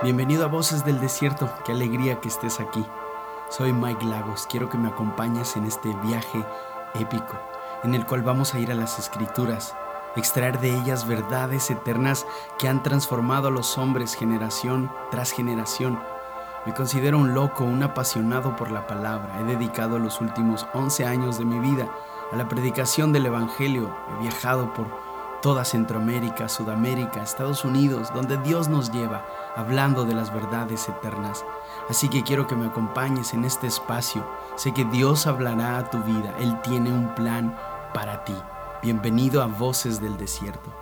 Bienvenido a Voces del Desierto, qué alegría que estés aquí. Soy Mike Lagos, quiero que me acompañes en este viaje épico, en el cual vamos a ir a las escrituras, extraer de ellas verdades eternas que han transformado a los hombres generación tras generación. Me considero un loco, un apasionado por la palabra. He dedicado los últimos 11 años de mi vida a la predicación del Evangelio. He viajado por toda Centroamérica, Sudamérica, Estados Unidos, donde Dios nos lleva hablando de las verdades eternas. Así que quiero que me acompañes en este espacio. Sé que Dios hablará a tu vida. Él tiene un plan para ti. Bienvenido a Voces del Desierto.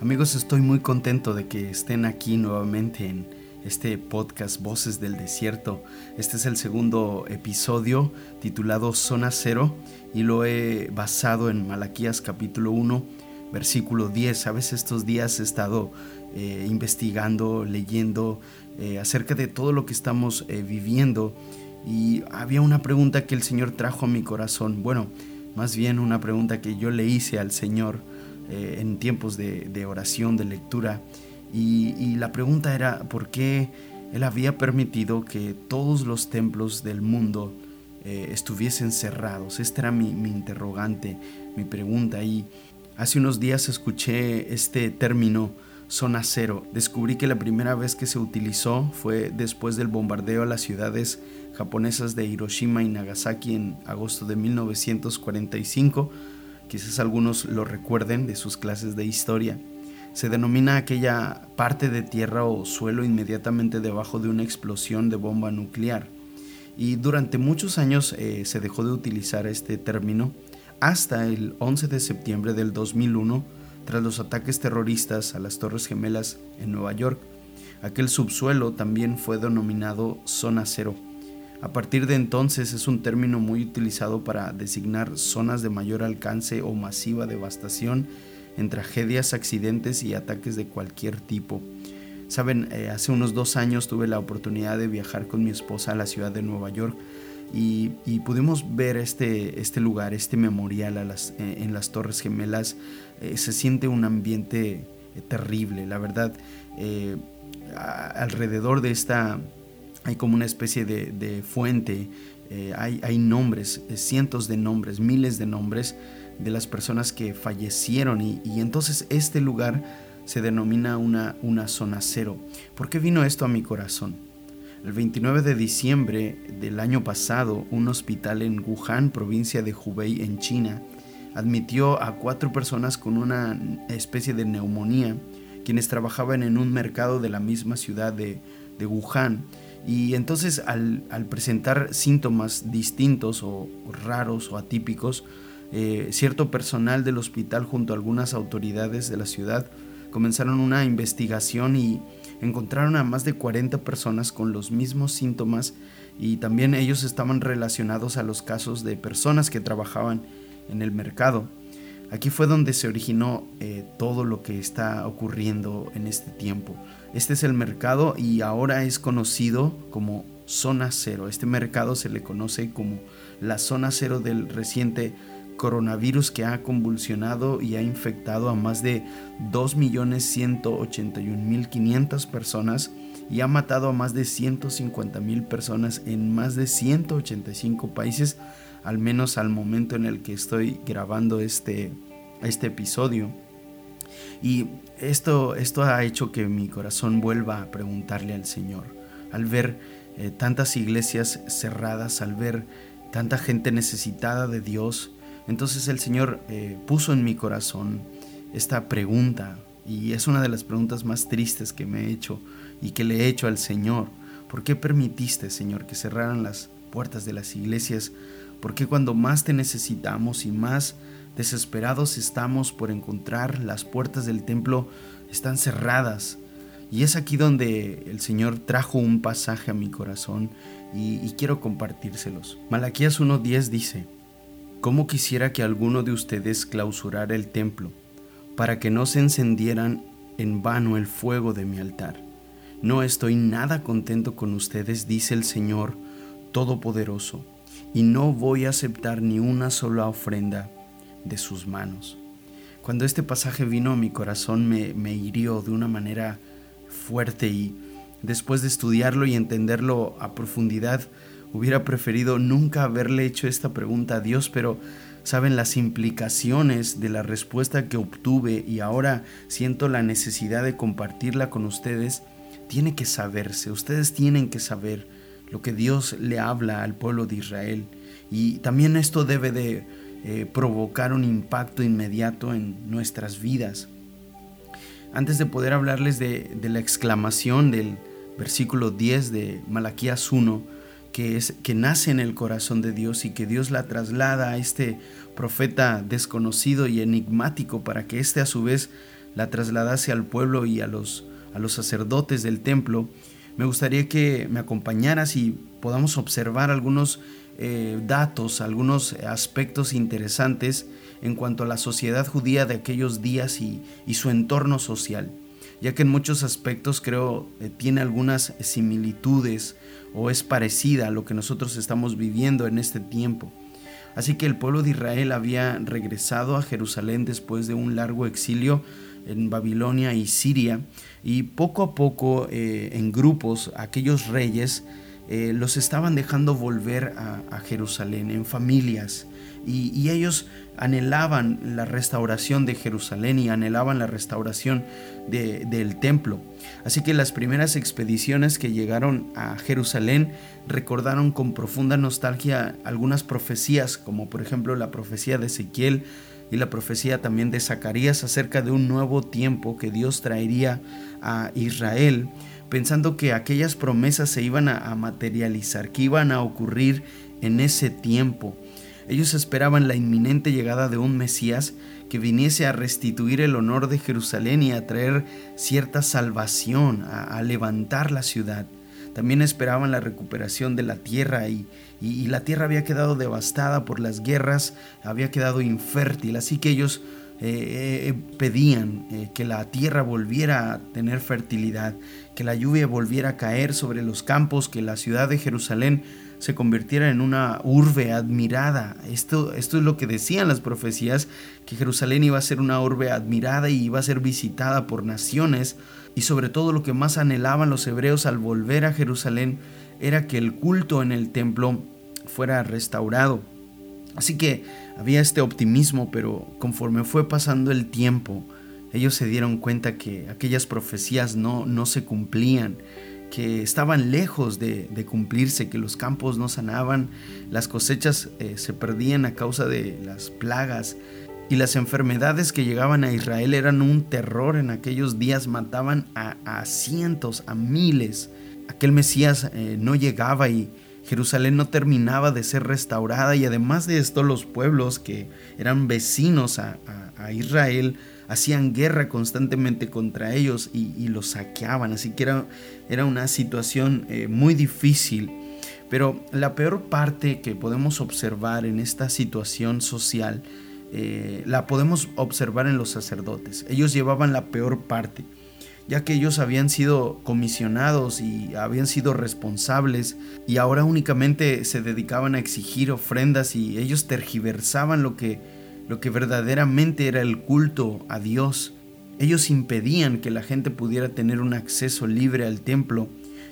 Amigos, estoy muy contento de que estén aquí nuevamente en este podcast Voces del Desierto. Este es el segundo episodio titulado Zona Cero y lo he basado en Malaquías capítulo 1, versículo 10. Sabes, estos días he estado eh, investigando, leyendo eh, acerca de todo lo que estamos eh, viviendo y había una pregunta que el Señor trajo a mi corazón. Bueno, más bien una pregunta que yo le hice al Señor en tiempos de oración, de lectura y, la pregunta era por qué él había permitido que todos los templos del mundo eh, estuviesen cerrados. Esta era mi, interrogante, mi pregunta. Y hace unos días escuché este término zona cero. Descubrí que la primera vez que se utilizó fue después del bombardeo a las ciudades japonesas de Hiroshima y Nagasaki en agosto de 1945. Quizás algunos lo recuerden de sus clases de historia se denomina aquella parte de tierra o suelo inmediatamente debajo de una explosión de bomba nuclear. Y durante muchos años eh, se dejó de utilizar este término hasta el 11 de septiembre del 2001 tras los ataques terroristas a las Torres Gemelas en Nueva York. Aquel subsuelo también fue denominado zona cero. A partir de entonces es un término muy utilizado para designar zonas de mayor alcance o masiva devastación en tragedias, accidentes y ataques de cualquier tipo. Saben, eh, hace unos dos años tuve la oportunidad de viajar con mi esposa a la ciudad de Nueva York y, pudimos ver este, este lugar, este memorial a las, eh, en las Torres Gemelas. Eh, se siente un ambiente terrible, la verdad. alrededor de esta hay como una especie de, fuente, hay, hay nombres, cientos de nombres, miles de nombres de las personas que fallecieron y, entonces este lugar se denomina una, una zona cero. ¿Por qué vino esto a mi corazón? El 29 de diciembre del año pasado, un hospital en Wuhan, provincia de Hubei, en China, admitió a cuatro personas con una especie de neumonía, quienes trabajaban en un mercado de la misma ciudad de, de Wuhan. Y entonces al, al, presentar síntomas distintos o raros o atípicos, eh, cierto personal del hospital junto a algunas autoridades de la ciudad comenzaron una investigación y encontraron a más de 40 personas con los mismos síntomas y también ellos estaban relacionados a los casos de personas que trabajaban en el mercado. Aquí fue donde se originó eh, todo lo que está ocurriendo en este tiempo. Este es el mercado y ahora es conocido como zona cero. Este mercado se le conoce como la zona cero del reciente coronavirus que ha convulsionado y ha infectado a más de 2.181.500 personas y ha matado a más de 150.000 personas en más de 185 países, al menos al momento en el que estoy grabando este, este episodio. Y esto, esto ha hecho que mi corazón vuelva a preguntarle al Señor, al ver eh, tantas iglesias cerradas, al ver tanta gente necesitada de Dios, entonces el Señor eh, puso en mi corazón esta pregunta y es una de las preguntas más tristes que me he hecho y que le he hecho al Señor. ¿Por qué permitiste, Señor, que cerraran las puertas de las iglesias? ¿Por qué cuando más te necesitamos y más desesperados estamos por encontrar las puertas del templo están cerradas? Y es aquí donde el Señor trajo un pasaje a mi corazón y, y quiero compartírselos. Malaquías 1.10 dice, ¿Cómo quisiera que alguno de ustedes clausurara el templo, para que no se encendieran en vano el fuego de mi altar? No estoy nada contento con ustedes, dice el Señor Todopoderoso, y no voy a aceptar ni una sola ofrenda de sus manos. Cuando este pasaje vino a mi corazón me, me hirió de una manera fuerte y después de estudiarlo y entenderlo a profundidad, hubiera preferido nunca haberle hecho esta pregunta a Dios, pero saben las implicaciones de la respuesta que obtuve y ahora siento la necesidad de compartirla con ustedes, tiene que saberse, ustedes tienen que saber lo que Dios le habla al pueblo de Israel. Y también esto debe de eh, provocar un impacto inmediato en nuestras vidas. Antes de poder hablarles de, de la exclamación del versículo 10 de Malaquías 1, que, es, que nace en el corazón de Dios y que Dios la traslada a este profeta desconocido y enigmático para que éste a su vez la trasladase al pueblo y a los, a los sacerdotes del templo, me gustaría que me acompañaras y podamos observar algunos eh, datos, algunos aspectos interesantes en cuanto a la sociedad judía de aquellos días y, y su entorno social ya que en muchos aspectos creo eh, tiene algunas similitudes o es parecida a lo que nosotros estamos viviendo en este tiempo. Así que el pueblo de Israel había regresado a Jerusalén después de un largo exilio en Babilonia y Siria y poco a poco eh, en grupos aquellos reyes eh, los estaban dejando volver a, Jerusalén en familias y, ellos anhelaban la restauración de Jerusalén y anhelaban la restauración del templo. Así que las primeras expediciones que llegaron a Jerusalén recordaron con profunda nostalgia algunas profecías, como por ejemplo la profecía de Ezequiel y la profecía también de Zacarías acerca de un nuevo tiempo que Dios traería a Israel pensando que aquellas promesas se iban a, materializar, que iban a ocurrir en ese tiempo. Ellos esperaban la inminente llegada de un Mesías que viniese a restituir el honor de Jerusalén y a traer cierta salvación, a, levantar la ciudad. También esperaban la recuperación de la tierra y, la tierra había quedado devastada por las guerras, había quedado infértil, así que ellos eh, eh, pedían eh, que la tierra volviera a tener fertilidad, que la lluvia volviera a caer sobre los campos, que la ciudad de Jerusalén se convirtiera en una urbe admirada. Esto, esto es lo que decían las profecías, que Jerusalén iba a ser una urbe admirada y iba a ser visitada por naciones. Y sobre todo lo que más anhelaban los hebreos al volver a Jerusalén era que el culto en el templo fuera restaurado. Así que había este optimismo, pero conforme fue pasando el tiempo, ellos se dieron cuenta que aquellas profecías no, no se cumplían, que estaban lejos de, cumplirse, que los campos no sanaban, las cosechas eh, se perdían a causa de las plagas y las enfermedades que llegaban a Israel eran un terror en aquellos días, mataban a, cientos, a miles. Aquel Mesías eh, no llegaba y Jerusalén no terminaba de ser restaurada y además de esto los pueblos que eran vecinos a, Israel hacían guerra constantemente contra ellos y, los saqueaban, así que era, era una situación eh, muy difícil. Pero la peor parte que podemos observar en esta situación social eh, la podemos observar en los sacerdotes. Ellos llevaban la peor parte ya que ellos habían sido comisionados y habían sido responsables y ahora únicamente se dedicaban a exigir ofrendas y ellos tergiversaban lo que, lo que verdaderamente era el culto a Dios. Ellos impedían que la gente pudiera tener un acceso libre al templo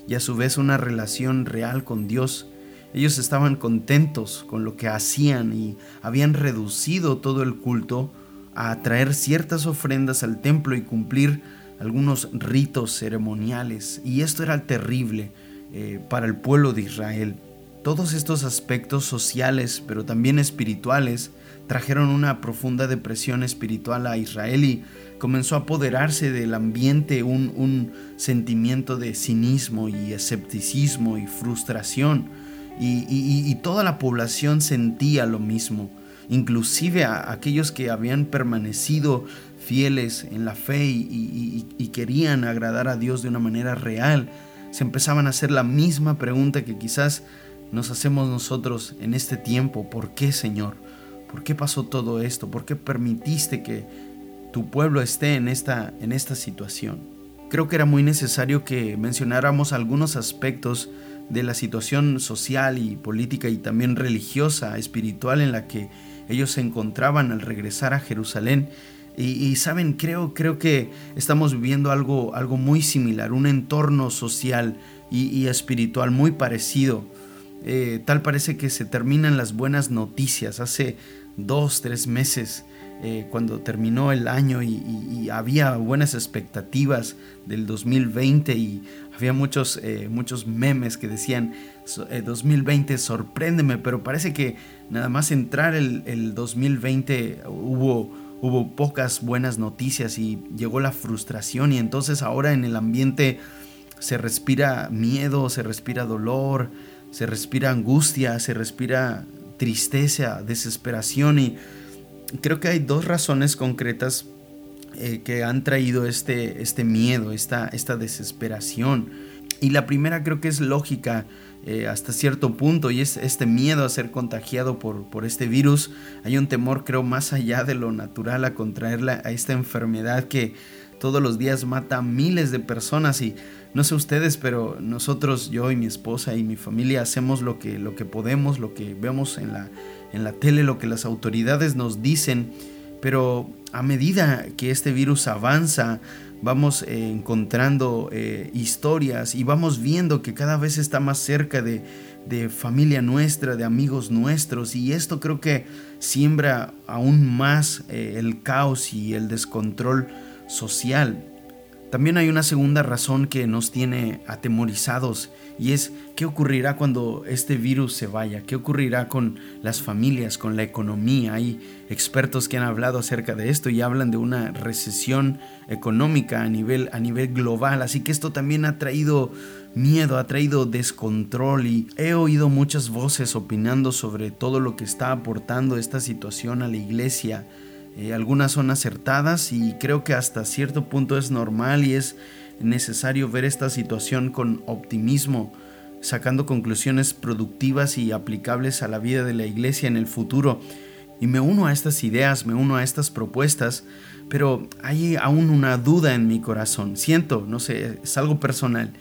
y a su vez una relación real con Dios. Ellos estaban contentos con lo que hacían y habían reducido todo el culto a traer ciertas ofrendas al templo y cumplir algunos ritos ceremoniales y esto era terrible eh, para el pueblo de Israel. Todos estos aspectos sociales pero también espirituales trajeron una profunda depresión espiritual a Israel y comenzó a apoderarse del ambiente un, un sentimiento de cinismo y escepticismo y frustración y, y toda la población sentía lo mismo inclusive a aquellos que habían permanecido fieles en la fe y, querían agradar a Dios de una manera real, se empezaban a hacer la misma pregunta que quizás nos hacemos nosotros en este tiempo. ¿Por qué, Señor? ¿Por qué pasó todo esto? ¿Por qué permitiste que tu pueblo esté en esta, en esta situación? Creo que era muy necesario que mencionáramos algunos aspectos de la situación social y política y también religiosa, espiritual en la que ellos se encontraban al regresar a Jerusalén Y, saben, creo, creo que estamos viviendo algo, algo muy similar, un entorno social y, espiritual muy parecido. Eh, tal parece que se terminan las buenas noticias. Hace dos, tres meses, eh, cuando terminó el año y, había buenas expectativas del 2020 y había muchos, eh, muchos memes que decían 2020 sorpréndeme, pero parece que nada más entrar el, el 2020 hubo hubo pocas buenas noticias y llegó la frustración y entonces ahora en el ambiente se respira miedo, se respira dolor, se respira angustia, se respira tristeza, desesperación y creo que hay dos razones concretas eh, que han traído este, este miedo, esta, esta desesperación. Y la primera creo que es lógica eh, hasta cierto punto y es este miedo a ser contagiado por, por este virus. Hay un temor creo más allá de lo natural a contraerla a esta enfermedad que todos los días mata a miles de personas y no sé ustedes, pero nosotros, yo y mi esposa y mi familia hacemos lo que, lo que podemos, lo que vemos en la, en la tele, lo que las autoridades nos dicen, pero a medida que este virus avanza, vamos eh, encontrando eh, historias y vamos viendo que cada vez está más cerca de, familia nuestra, de amigos nuestros y esto creo que siembra aún más eh, el caos y el descontrol social. También hay una segunda razón que nos tiene atemorizados y es qué ocurrirá cuando este virus se vaya, qué ocurrirá con las familias, con la economía. Hay expertos que han hablado acerca de esto y hablan de una recesión económica a nivel, a nivel global, así que esto también ha traído miedo, ha traído descontrol y he oído muchas voces opinando sobre todo lo que está aportando esta situación a la iglesia eh, algunas son acertadas y creo que hasta cierto punto es normal y es necesario ver esta situación con optimismo, sacando conclusiones productivas y aplicables a la vida de la iglesia en el futuro. Y me uno a estas ideas, me uno a estas propuestas, pero hay aún una duda en mi corazón. Siento, no sé, es algo personal,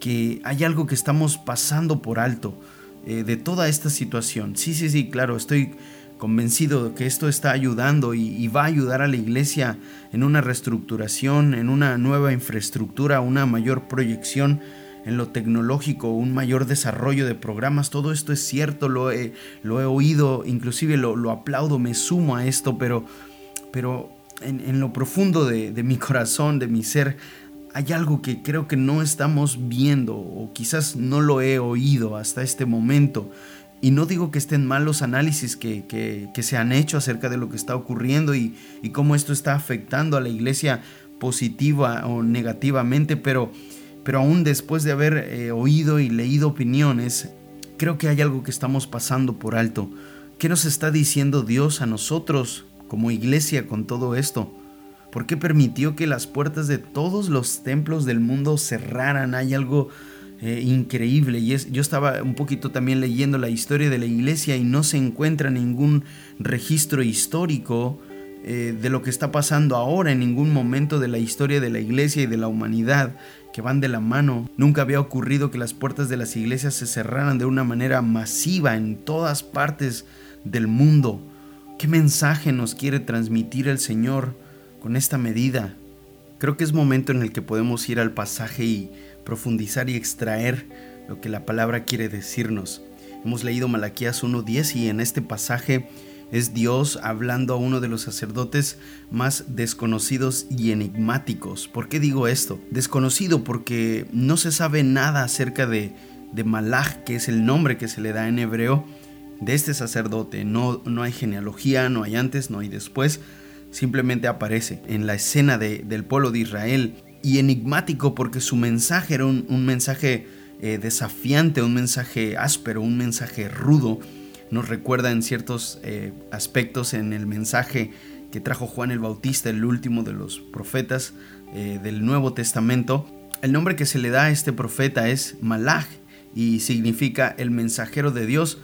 que hay algo que estamos pasando por alto eh, de toda esta situación. Sí, sí, sí, claro, estoy convencido de que esto está ayudando y, va a ayudar a la iglesia en una reestructuración, en una nueva infraestructura, una mayor proyección en lo tecnológico, un mayor desarrollo de programas. Todo esto es cierto, lo he, lo he oído, inclusive lo, aplaudo, me sumo a esto, pero, pero en, lo profundo de, de mi corazón, de mi ser, hay algo que creo que no estamos viendo o quizás no lo he oído hasta este momento y no digo que estén mal los análisis que, se han hecho acerca de lo que está ocurriendo y, cómo esto está afectando a la iglesia positiva o negativamente, pero, pero aún después de haber eh, oído y leído opiniones, creo que hay algo que estamos pasando por alto. ¿Qué nos está diciendo Dios a nosotros como iglesia con todo esto? ¿Por qué permitió que las puertas de todos los templos del mundo cerraran? Hay algo eh, increíble. Y es, yo estaba un poquito también leyendo la historia de la iglesia y no se encuentra ningún registro histórico eh, de lo que está pasando ahora en ningún momento de la historia de la iglesia y de la humanidad que van de la mano. Nunca había ocurrido que las puertas de las iglesias se cerraran de una manera masiva en todas partes del mundo. ¿Qué mensaje nos quiere transmitir el Señor con esta medida? Creo que es momento en el que podemos ir al pasaje y profundizar y extraer lo que la palabra quiere decirnos. Hemos leído Malaquías 1.10 y en este pasaje es Dios hablando a uno de los sacerdotes más desconocidos y enigmáticos. ¿Por qué digo esto? Desconocido porque no se sabe nada acerca de, de Malach, que es el nombre que se le da en hebreo de este sacerdote. No, no hay genealogía, no hay antes, no hay después. Simplemente aparece en la escena del pueblo de Israel y enigmático porque su mensaje era un, mensaje eh, desafiante, un mensaje áspero, un mensaje rudo. Nos recuerda en ciertos eh, aspectos en el mensaje que trajo Juan el Bautista, el último de los profetas eh, del Nuevo Testamento. El nombre que se le da a este profeta es Malach y significa el mensajero de Dios.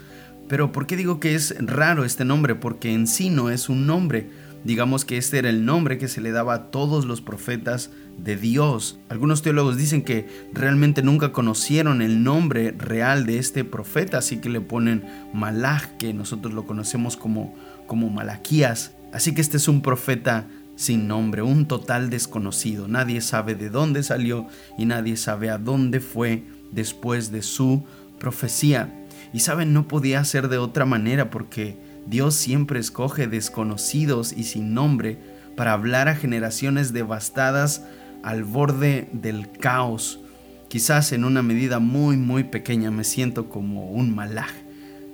Pero ¿por qué digo que es raro este nombre? Porque en sí no es un nombre. Digamos que este era el nombre que se le daba a todos los profetas de Dios. Algunos teólogos dicen que realmente nunca conocieron el nombre real de este profeta, así que le ponen Malach, que nosotros lo conocemos como, como Malaquías. Así que este es un profeta sin nombre, un total desconocido. Nadie sabe de dónde salió y nadie sabe a dónde fue después de su profecía. Y saben, no podía ser de otra manera porque Dios siempre escoge desconocidos y sin nombre para hablar a generaciones devastadas al borde del caos. Quizás en una medida muy muy pequeña me siento como un malaj.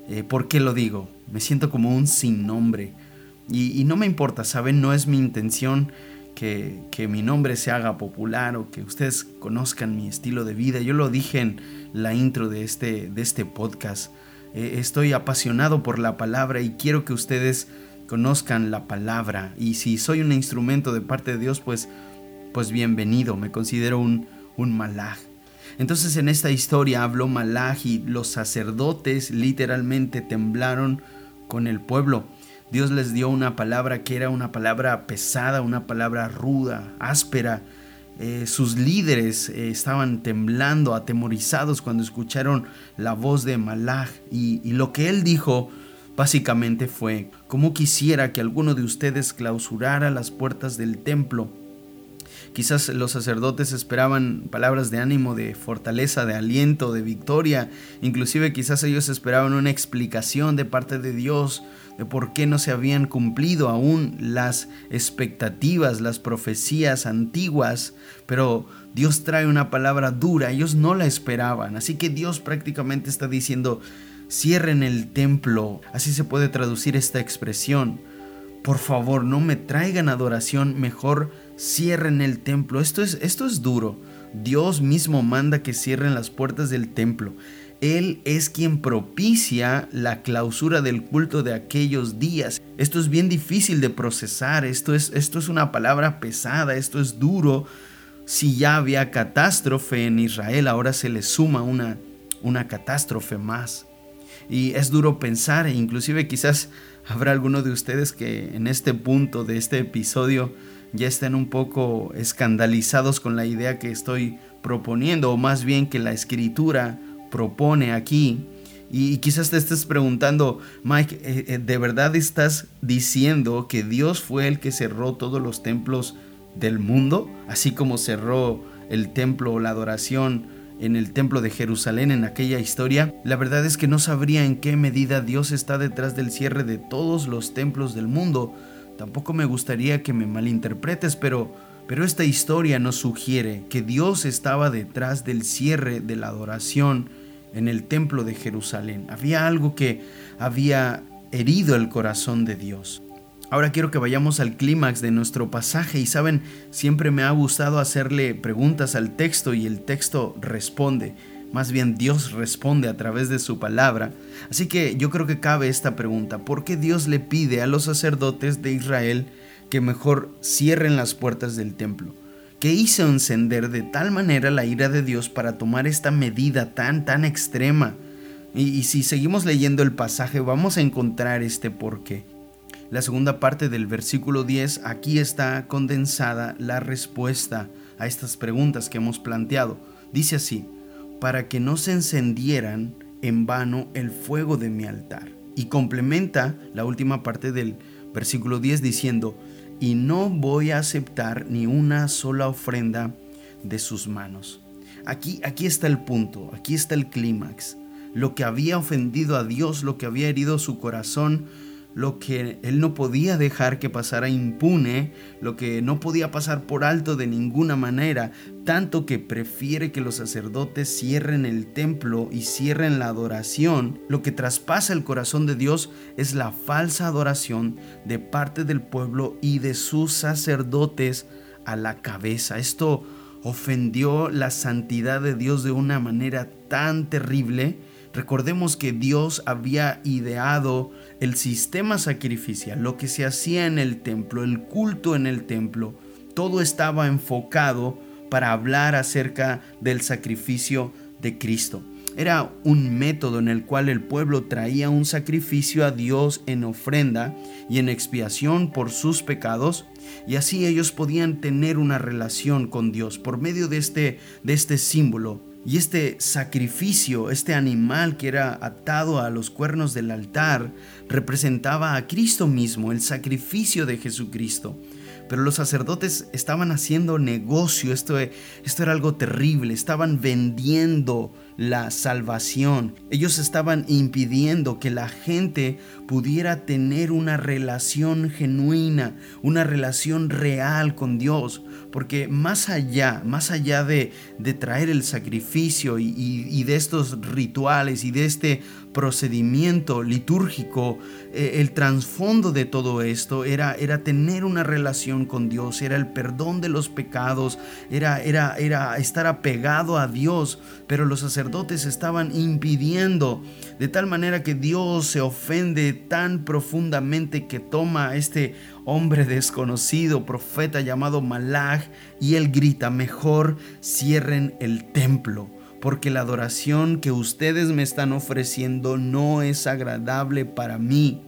Eh, ¿Por qué lo digo? Me siento como un sin nombre. Y, no me importa, ¿saben? No es mi intención que, que, mi nombre se haga popular o que ustedes conozcan mi estilo de vida. Yo lo dije en la intro de este, de este podcast. Eh, estoy apasionado por la palabra y quiero que ustedes conozcan la palabra. Y si soy un instrumento de parte de Dios, pues, pues bienvenido. Me considero un, un malaj. Entonces en esta historia habló Malaj y los sacerdotes literalmente temblaron con el pueblo. Dios les dio una palabra que era una palabra pesada, una palabra ruda, áspera, eh, sus líderes eh, estaban temblando, atemorizados cuando escucharon la voz de Malach. Y, y lo que él dijo básicamente fue, como quisiera que alguno de ustedes clausurara las puertas del templo Quizás los sacerdotes esperaban palabras de ánimo, de fortaleza, de aliento, de victoria. Inclusive quizás ellos esperaban una explicación de parte de Dios de por qué no se habían cumplido aún las expectativas, las profecías antiguas. Pero Dios trae una palabra dura, ellos no la esperaban. Así que Dios prácticamente está diciendo, cierren el templo. Así se puede traducir esta expresión. Por favor, no me traigan adoración, mejor cierren el templo. Esto es, esto es duro. Dios mismo manda que cierren las puertas del templo. Él es quien propicia la clausura del culto de aquellos días. Esto es bien difícil de procesar, esto es, esto es una palabra pesada, esto es duro. Si ya había catástrofe en Israel, ahora se le suma una, una catástrofe más. Y es duro pensar, e inclusive quizás Habrá alguno de ustedes que en este punto de este episodio ya estén un poco escandalizados con la idea que estoy proponiendo, o más bien que la escritura propone aquí. Y quizás te estés preguntando, Mike, eh, eh, ¿de verdad estás diciendo que Dios fue el que cerró todos los templos del mundo? Así como cerró el templo o la adoración en el templo de Jerusalén en aquella historia, la verdad es que no sabría en qué medida Dios está detrás del cierre de todos los templos del mundo. Tampoco me gustaría que me malinterpretes, pero, pero esta historia nos sugiere que Dios estaba detrás del cierre de la adoración en el templo de Jerusalén. Había algo que había herido el corazón de Dios. Ahora quiero que vayamos al clímax de nuestro pasaje y saben, siempre me ha gustado hacerle preguntas al texto y el texto responde. Más bien Dios responde a través de su palabra. Así que yo creo que cabe esta pregunta. ¿Por qué Dios le pide a los sacerdotes de Israel que mejor cierren las puertas del templo? ¿Qué hizo encender de tal manera la ira de Dios para tomar esta medida tan, tan extrema? Y, y si seguimos leyendo el pasaje vamos a encontrar este porqué. La segunda parte del versículo 10, aquí está condensada la respuesta a estas preguntas que hemos planteado. Dice así, para que no se encendieran en vano el fuego de mi altar. Y complementa la última parte del versículo 10 diciendo, y no voy a aceptar ni una sola ofrenda de sus manos. Aquí, aquí está el punto, aquí está el clímax. Lo que había ofendido a Dios, lo que había herido su corazón, lo que él no podía dejar que pasara impune, lo que no podía pasar por alto de ninguna manera, tanto que prefiere que los sacerdotes cierren el templo y cierren la adoración, lo que traspasa el corazón de Dios es la falsa adoración de parte del pueblo y de sus sacerdotes a la cabeza. Esto ofendió la santidad de Dios de una manera tan terrible Recordemos que Dios había ideado el sistema sacrificial, lo que se hacía en el templo, el culto en el templo, todo estaba enfocado para hablar acerca del sacrificio de Cristo. Era un método en el cual el pueblo traía un sacrificio a Dios en ofrenda y en expiación por sus pecados, y así ellos podían tener una relación con Dios por medio de este, de este símbolo y este sacrificio, este animal que era atado a los cuernos del altar, representaba a Cristo mismo, el sacrificio de Jesucristo. pero los sacerdotes estaban haciendo negocio, esto, esto era algo terrible, estaban vendiendo la salvación. Ellos estaban impidiendo que la gente pudiera tener una relación genuina, una relación real con Dios, porque más allá, más allá de, de traer el sacrificio y, de estos rituales y de este procedimiento litúrgico, eh, el trasfondo de todo esto era, era tener una relación con Dios, era el perdón de los pecados, era, era, era estar apegado a Dios, pero los sacerdotes estaban impidiendo, de tal manera que Dios se ofende tan profundamente que toma a este hombre desconocido, profeta llamado Malach, y él grita, mejor cierren el templo porque la adoración que ustedes me están ofreciendo no es agradable para mí.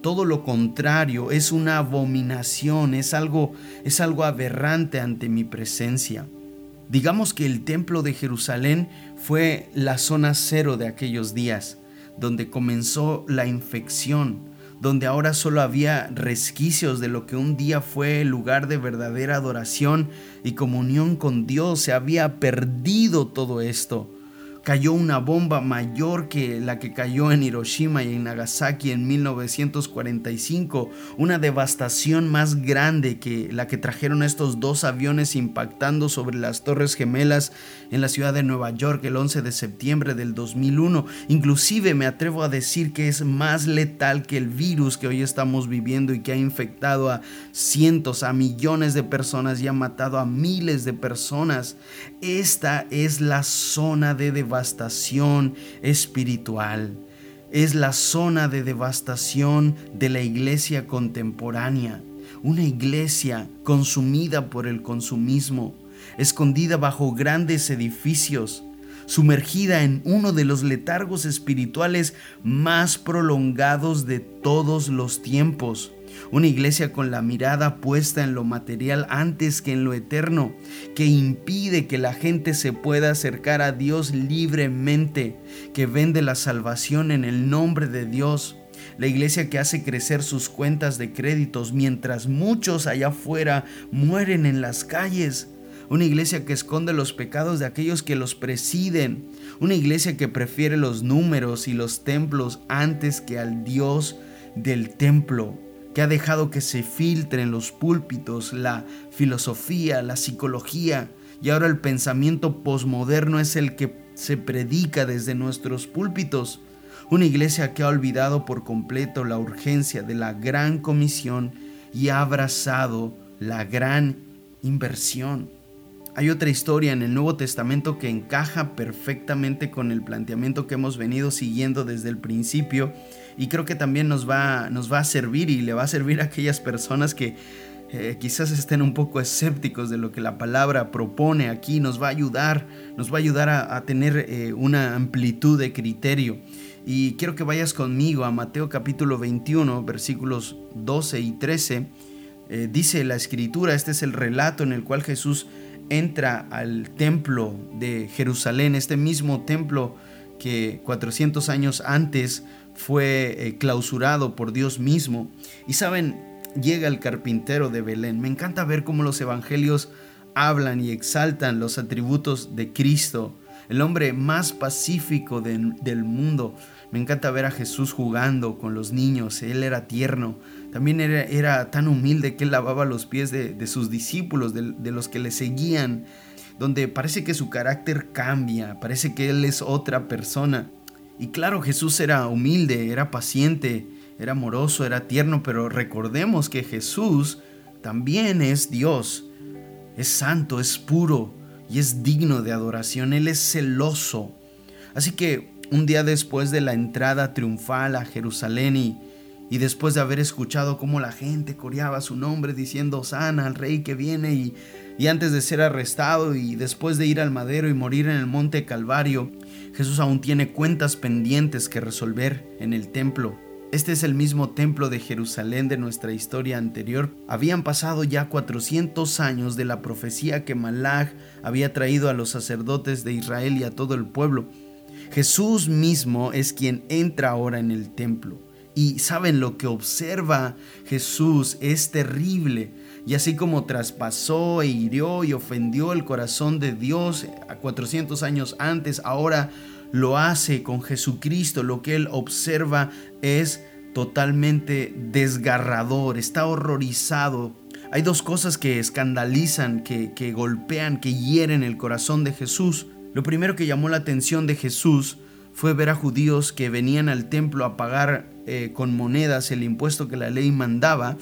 Todo lo contrario, es una abominación, es algo es algo aberrante ante mi presencia. Digamos que el templo de Jerusalén fue la zona cero de aquellos días, donde comenzó la infección, donde ahora solo había resquicios de lo que un día fue el lugar de verdadera adoración y comunión con Dios. Se había perdido todo esto cayó una bomba mayor que la que cayó en Hiroshima y en Nagasaki en 1945, una devastación más grande que la que trajeron estos dos aviones impactando sobre las Torres Gemelas en la ciudad de Nueva York el 11 de septiembre del 2001. Inclusive me atrevo a decir que es más letal que el virus que hoy estamos viviendo y que ha infectado a cientos, a millones de personas y ha matado a miles de personas. Esta es la zona de devastación espiritual. Es la zona de devastación de la iglesia contemporánea. Una iglesia consumida por el consumismo, escondida bajo grandes edificios, sumergida en uno de los letargos espirituales más prolongados de todos los tiempos. Una iglesia con la mirada puesta en lo material antes que en lo eterno, que impide que la gente se pueda acercar a Dios libremente, que vende la salvación en el nombre de Dios. La iglesia que hace crecer sus cuentas de créditos mientras muchos allá afuera mueren en las calles. Una iglesia que esconde los pecados de aquellos que los presiden. Una iglesia que prefiere los números y los templos antes que al Dios del templo que ha dejado que se filtre en los púlpitos la filosofía, la psicología, y ahora el pensamiento posmoderno es el que se predica desde nuestros púlpitos. Una iglesia que ha olvidado por completo la urgencia de la gran comisión y ha abrazado la gran inversión. Hay otra historia en el Nuevo Testamento que encaja perfectamente con el planteamiento que hemos venido siguiendo desde el principio y creo que también nos va, nos va a servir y le va a servir a aquellas personas que eh, quizás estén un poco escépticos de lo que la palabra propone aquí, nos va a ayudar, nos va a ayudar a, tener eh, una amplitud de criterio. Y quiero que vayas conmigo a Mateo capítulo 21, versículos 12 y 13. Eh, dice la escritura, este es el relato en el cual Jesús entra al templo de Jerusalén, este mismo templo que 400 años antes fue eh, clausurado por Dios mismo. Y saben, llega el carpintero de Belén. Me encanta ver cómo los evangelios hablan y exaltan los atributos de Cristo, el hombre más pacífico del mundo. Me encanta ver a Jesús jugando con los niños, él era tierno, también era, tan humilde que él lavaba los pies de, sus discípulos, de, de los que le seguían, donde parece que su carácter cambia, parece que él es otra persona. Y claro, Jesús era humilde, era paciente, era amoroso, era tierno, pero recordemos que Jesús también es Dios. Es santo, es puro y es digno de adoración. Él es celoso. Así que un día después de la entrada triunfal a Jerusalén y, y después de haber escuchado cómo la gente coreaba su nombre diciendo sana al rey que viene y, y antes de ser arrestado y después de ir al madero y morir en el monte Calvario, Jesús aún tiene cuentas pendientes que resolver en el templo. Este es el mismo templo de Jerusalén de nuestra historia anterior. Habían pasado ya 400 años de la profecía que Malach había traído a los sacerdotes de Israel y a todo el pueblo. Jesús mismo es quien entra ahora en el templo Y saben, lo que observa Jesús es terrible. Y así como traspasó e hirió y ofendió el corazón de Dios a 400 años antes, ahora lo hace con Jesucristo. Lo que él observa es totalmente desgarrador, está horrorizado. Hay dos cosas que escandalizan, que, que golpean, que hieren el corazón de Jesús. Lo primero que llamó la atención de Jesús fue ver a judíos que venían al templo a pagar eh, con monedas el impuesto que la ley mandaba.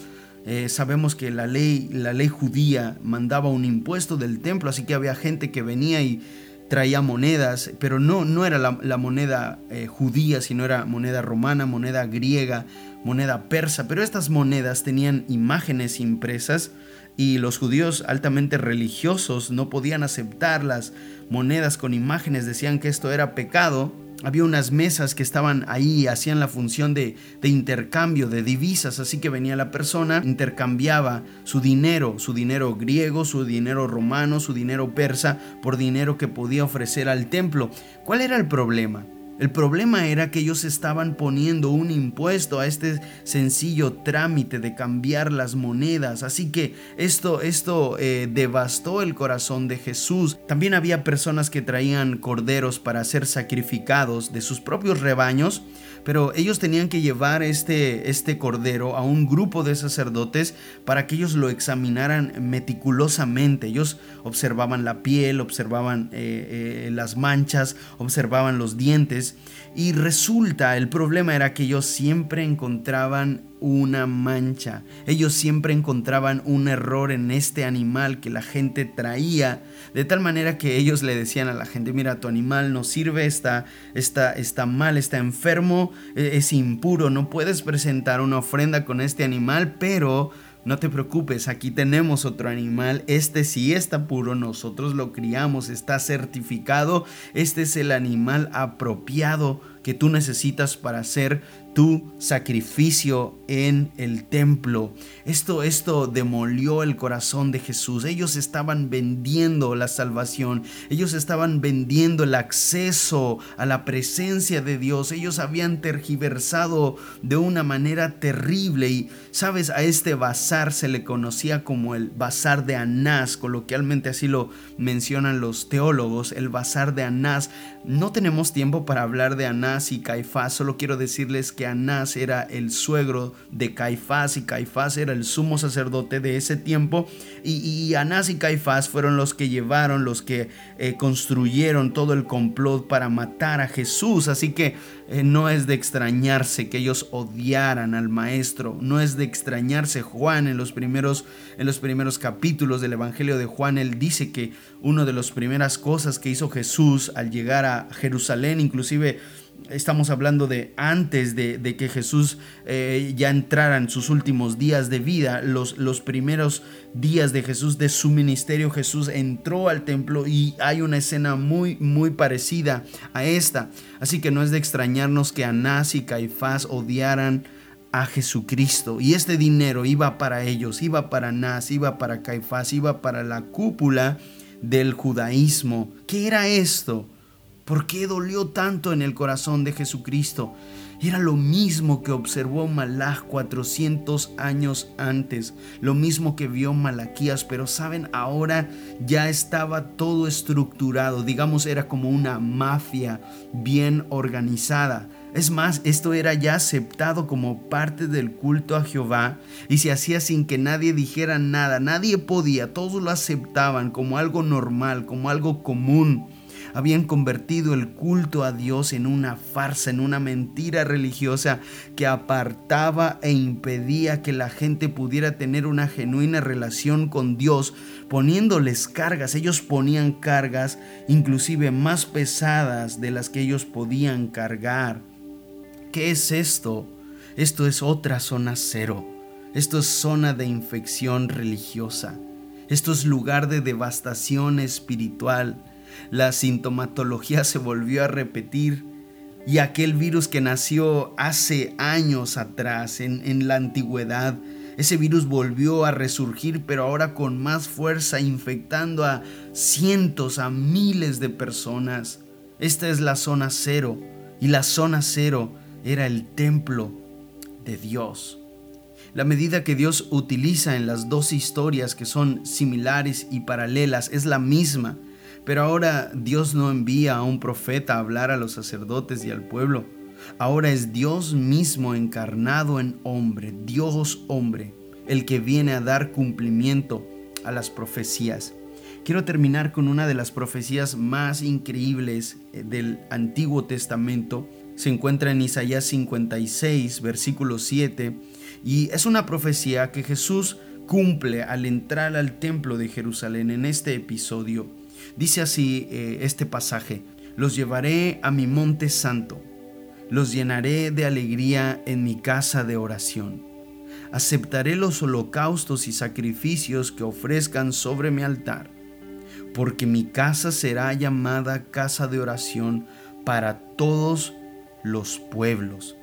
Eh, sabemos que la ley, la ley judía mandaba un impuesto del templo, así que había gente que venía y traía monedas, pero no, no era la, moneda eh, judía, sino era moneda romana, moneda griega, moneda persa. Pero estas monedas tenían imágenes impresas y los judíos altamente religiosos no podían aceptar las monedas con imágenes, decían que esto era pecado había unas mesas que estaban ahí, hacían la función de, intercambio de divisas, así que venía la persona, intercambiaba su dinero, su dinero griego, su dinero romano, su dinero persa, por dinero que podía ofrecer al templo. ¿Cuál era el problema? El problema era que ellos estaban poniendo un impuesto a este sencillo trámite de cambiar las monedas. Así que esto, esto eh, devastó el corazón de Jesús. También había personas que traían corderos para ser sacrificados de sus propios rebaños pero ellos tenían que llevar este, este cordero a un grupo de sacerdotes para que ellos lo examinaran meticulosamente. Ellos observaban la piel, observaban eh, eh, las manchas, observaban los dientes y resulta, el problema era que ellos siempre encontraban una mancha. Ellos siempre encontraban un error en este animal que la gente traía, de tal manera que ellos le decían a la gente, mira, tu animal no sirve, está, está, está mal, está enfermo, e, es impuro, no puedes presentar una ofrenda con este animal, pero no te preocupes, aquí tenemos otro animal, este sí está puro, nosotros lo criamos, está certificado, este es el animal apropiado que tú necesitas para hacer tu sacrificio en el templo. Esto, esto demolió el corazón de Jesús. Ellos estaban vendiendo la salvación. Ellos estaban vendiendo el acceso a la presencia de Dios. Ellos habían tergiversado de una manera terrible. Y sabes, a este bazar se le conocía como el bazar de Anás. Coloquialmente así lo mencionan los teólogos. El bazar de Anás. No tenemos tiempo para hablar de Anás y Caifás. Solo quiero decirles que Anás era el suegro de Caifás y Caifás era el sumo sacerdote de ese tiempo y, Anás y Caifás fueron los que llevaron, los que eh, construyeron todo el complot para matar a Jesús. Así que eh, no es de extrañarse que ellos odiaran al maestro, no es de extrañarse Juan en los primeros en los primeros capítulos del Evangelio de Juan él dice que una de las primeras cosas que hizo Jesús al llegar a Jerusalén, inclusive Estamos hablando de antes de, que Jesús eh, ya entrara en sus últimos días de vida, los, los primeros días de Jesús, de su ministerio, Jesús entró al templo y hay una escena muy, muy parecida a esta. Así que no es de extrañarnos que Anás y Caifás odiaran a Jesucristo. Y este dinero iba para ellos, iba para Anás, iba para Caifás, iba para la cúpula del judaísmo. ¿Qué era esto? ¿Por qué dolió tanto en el corazón de Jesucristo? Era lo mismo que observó Malach 400 años antes, lo mismo que vio Malaquías, pero saben, ahora ya estaba todo estructurado, digamos, era como una mafia bien organizada. Es más, esto era ya aceptado como parte del culto a Jehová y se hacía sin que nadie dijera nada, nadie podía, todos lo aceptaban como algo normal, como algo común habían convertido el culto a Dios en una farsa, en una mentira religiosa que apartaba e impedía que la gente pudiera tener una genuina relación con Dios, poniéndoles cargas. Ellos ponían cargas inclusive más pesadas de las que ellos podían cargar. ¿Qué es esto? Esto es otra zona cero. Esto es zona de infección religiosa. Esto es lugar de devastación espiritual la sintomatología se volvió a repetir y aquel virus que nació hace años atrás, en, la antigüedad, ese virus volvió a resurgir, pero ahora con más fuerza, infectando a cientos, a miles de personas. Esta es la zona cero, y la zona cero era el templo de Dios. La medida que Dios utiliza en las dos historias que son similares y paralelas es la misma, pero ahora Dios no envía a un profeta a hablar a los sacerdotes y al pueblo. Ahora es Dios mismo encarnado en hombre, Dios hombre, el que viene a dar cumplimiento a las profecías. Quiero terminar con una de las profecías más increíbles eh, del Antiguo Testamento. Se encuentra en Isaías 56, versículo 7, y es una profecía que Jesús cumple al entrar al templo de Jerusalén en este episodio. Dice así eh, este pasaje, los llevaré a mi monte santo, los llenaré de alegría en mi casa de oración. Aceptaré los holocaustos y sacrificios que ofrezcan sobre mi altar porque mi casa será llamada casa de oración para todos los pueblos.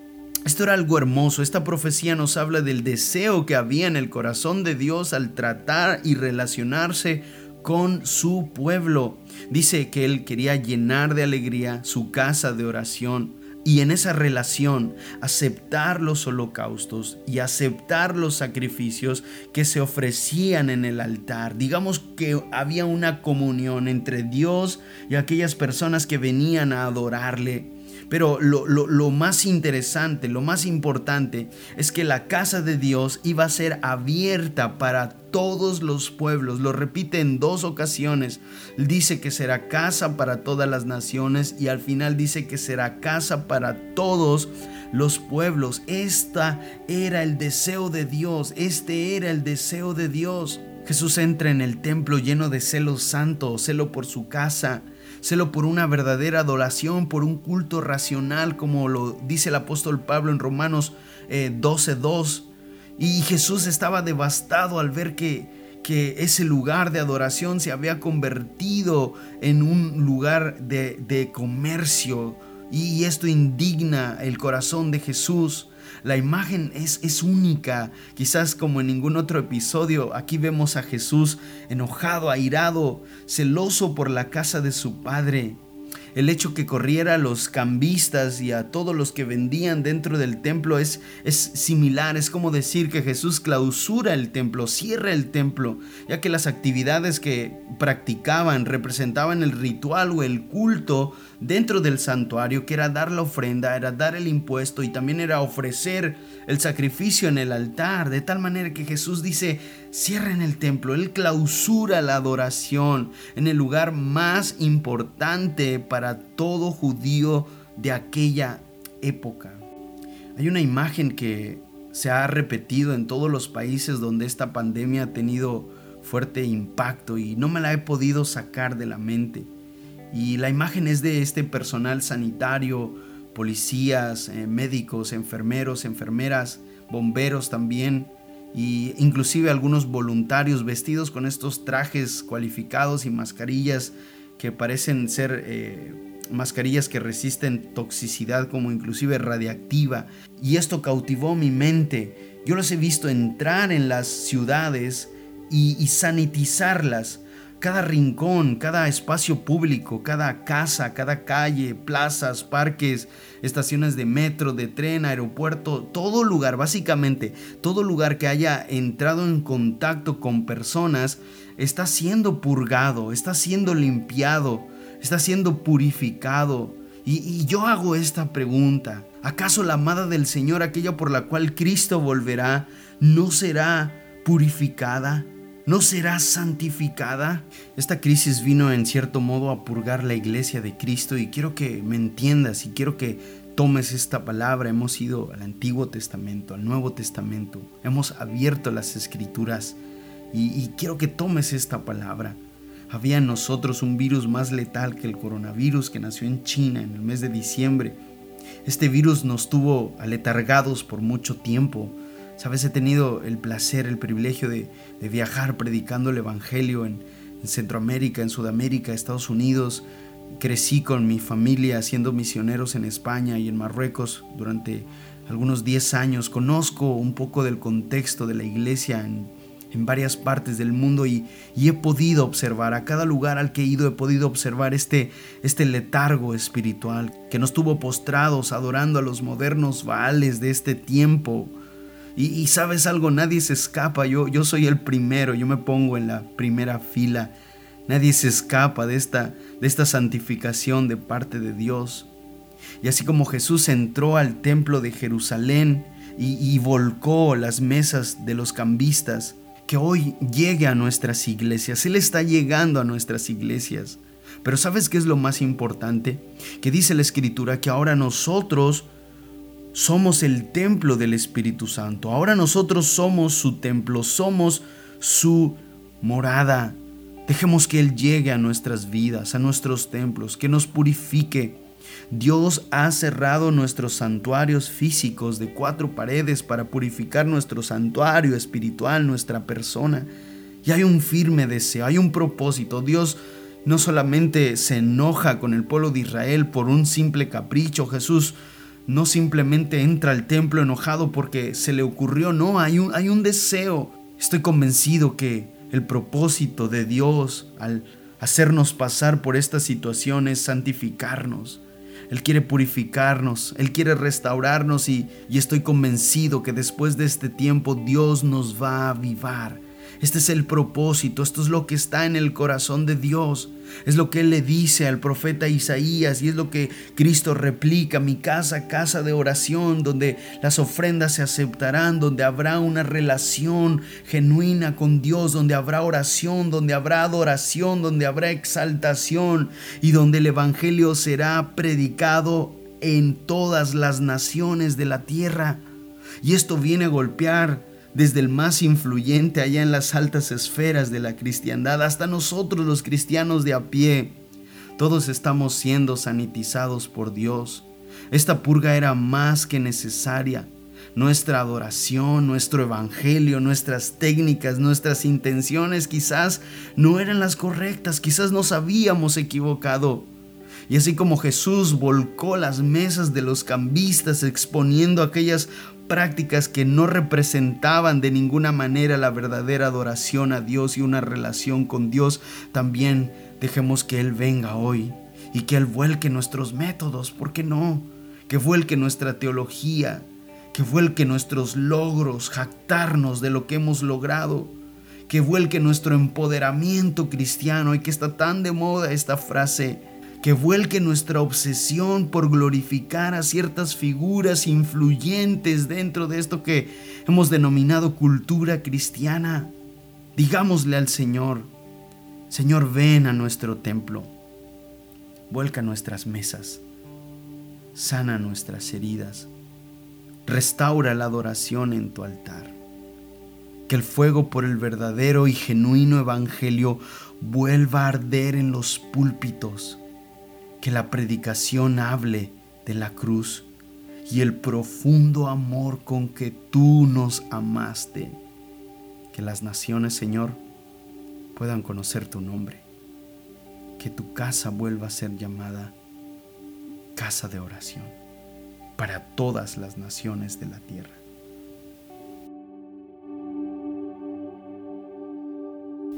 Esto era algo hermoso. Esta profecía nos habla del deseo que había en el corazón de Dios al tratar y relacionarse con su pueblo. Dice que él quería llenar de alegría su casa de oración y en esa relación aceptar los holocaustos y aceptar los sacrificios que se ofrecían en el altar. Digamos que había una comunión entre Dios y aquellas personas que venían a adorarle. Pero lo, más interesante, lo más importante es que la casa de Dios iba a ser abierta para todos los pueblos. Lo repite en dos ocasiones. Dice que será casa para todas las naciones y al final dice que será casa para todos los pueblos. Esta era el deseo de Dios. Este era el deseo de Dios. Jesús entra en el templo lleno de celo santo, celo por su casa celo por una verdadera adoración, por un culto racional, como lo dice el apóstol Pablo en Romanos 12.2. Eh, y Jesús estaba devastado al ver que, que ese lugar de adoración se había convertido en un lugar de, de comercio. Y esto indigna el corazón de Jesús. La imagen es, es única, quizás como en ningún otro episodio. Aquí vemos a Jesús enojado, airado, celoso por la casa de su padre el hecho que corriera a los cambistas y a todos los que vendían dentro del templo es, es similar, es como decir que Jesús clausura el templo, cierra el templo, ya que las actividades que practicaban representaban el ritual o el culto dentro del santuario, que era dar la ofrenda, era dar el impuesto y también era ofrecer el sacrificio en el altar, de tal manera que Jesús dice, cierren el templo, Él clausura la adoración en el lugar más importante para todo judío de aquella época. Hay una imagen que se ha repetido en todos los países donde esta pandemia ha tenido fuerte impacto y no me la he podido sacar de la mente. Y la imagen es de este personal sanitario, policías, eh, médicos, enfermeros, enfermeras, bomberos también, y inclusive algunos voluntarios vestidos con estos trajes cualificados y mascarillas que parecen ser eh, mascarillas que resisten toxicidad como inclusive radiactiva. Y esto cautivó mi mente. Yo los he visto entrar en las ciudades y sanitizarlas cada rincón, cada espacio público, cada casa, cada calle, plazas, parques, estaciones de metro, de tren, aeropuerto, todo lugar, básicamente, todo lugar que haya entrado en contacto con personas, está siendo purgado, está siendo limpiado, está siendo purificado. Y, yo hago esta pregunta, ¿acaso la amada del Señor, aquella por la cual Cristo volverá, no será purificada? ¿No será santificada? Esta crisis vino en cierto modo a purgar la iglesia de Cristo y quiero que me entiendas y quiero que tomes esta palabra. Hemos ido al Antiguo Testamento, al Nuevo Testamento, hemos abierto las escrituras y, quiero que tomes esta palabra. Había en nosotros un virus más letal que el coronavirus que nació en China en el mes de diciembre. Este virus nos tuvo aletargados por mucho tiempo Sabes, he tenido el placer, el privilegio de, viajar predicando el Evangelio en, Centroamérica, en Sudamérica, Estados Unidos. Crecí con mi familia siendo misioneros en España y en Marruecos durante algunos 10 años. Conozco un poco del contexto de la iglesia en, varias partes del mundo y, he podido observar, a cada lugar al que he ido he podido observar este, este letargo espiritual que nos tuvo postrados adorando a los modernos Baales de este tiempo. Y, sabes algo, nadie se escapa, yo, yo soy el primero, yo me pongo en la primera fila. Nadie se escapa de esta, de esta santificación de parte de Dios. Y así como Jesús entró al templo de Jerusalén y, y volcó las mesas de los cambistas, que hoy llegue a nuestras iglesias. Él está llegando a nuestras iglesias. Pero ¿sabes qué es lo más importante? Que dice la escritura que ahora nosotros somos el templo del Espíritu Santo. Ahora nosotros somos su templo, somos su morada. Dejemos que Él llegue a nuestras vidas, a nuestros templos, que nos purifique, Dios ha cerrado nuestros santuarios físicos de cuatro paredes para purificar nuestro santuario espiritual, nuestra persona. Y hay un firme deseo, hay un propósito. Dios no solamente se enoja con el pueblo de Israel por un simple capricho. Jesús no simplemente entra al templo enojado porque se le ocurrió, no, hay un, hay un deseo. Estoy convencido que el propósito de Dios al hacernos pasar por esta situación es santificarnos. Él quiere purificarnos, Él quiere restaurarnos y, estoy convencido que después de este tiempo Dios nos va a avivar. Este es el propósito, esto es lo que está en el corazón de Dios. Es lo que Él le dice al profeta Isaías y es lo que Cristo replica, mi casa, casa de oración, donde las ofrendas se aceptarán, donde habrá una relación genuina con Dios, donde habrá oración, donde habrá adoración, donde habrá exaltación y donde el Evangelio será predicado en todas las naciones de la tierra. Y esto viene a golpear desde el más influyente allá en las altas esferas de la cristiandad hasta nosotros los cristianos de a pie. Todos estamos siendo sanitizados por Dios. Esta purga era más que necesaria. Nuestra adoración, nuestro evangelio, nuestras técnicas, nuestras intenciones quizás no eran las correctas, quizás nos habíamos equivocado. Y así como Jesús volcó las mesas de los cambistas exponiendo aquellas prácticas que no representaban de ninguna manera la verdadera adoración a Dios y una relación con Dios, también dejemos que Él venga hoy y que Él vuelque nuestros métodos, ¿por qué no? Que vuelque nuestra teología, que vuelque nuestros logros, jactarnos de lo que hemos logrado, que vuelque nuestro empoderamiento cristiano y que está tan de moda esta frase, que vuelque nuestra obsesión por glorificar a ciertas figuras influyentes dentro de esto que hemos denominado cultura cristiana. Digámosle al Señor, Señor, ven a nuestro templo, vuelca nuestras mesas, sana nuestras heridas, restaura la adoración en tu altar. Que el fuego por el verdadero y genuino Evangelio vuelva a arder en los púlpitos que la predicación hable de la cruz y el profundo amor con que tú nos amaste. Que las naciones, Señor, puedan conocer tu nombre. Que tu casa vuelva a ser llamada casa de oración para todas las naciones de la tierra.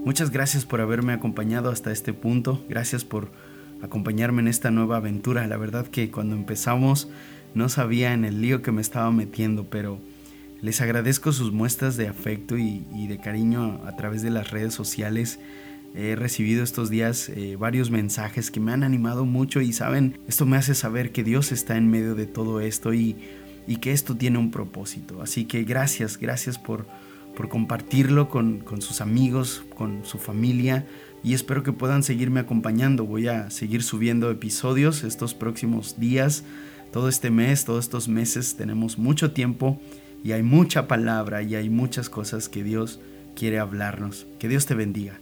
Muchas gracias por haberme acompañado hasta este punto. Gracias por acompañarme en esta nueva aventura. La verdad que cuando empezamos no sabía en el lío que me estaba metiendo, pero les agradezco sus muestras de afecto y, de cariño a través de las redes sociales. He recibido estos días eh, varios mensajes que me han animado mucho y saben, esto me hace saber que Dios está en medio de todo esto y, y que esto tiene un propósito. Así que gracias, gracias por, por compartirlo con, con sus amigos, con su familia y espero que puedan seguirme acompañando. Voy a seguir subiendo episodios estos próximos días, todo este mes, todos estos meses. Tenemos mucho tiempo y hay mucha palabra y hay muchas cosas que Dios quiere hablarnos. Que Dios te bendiga.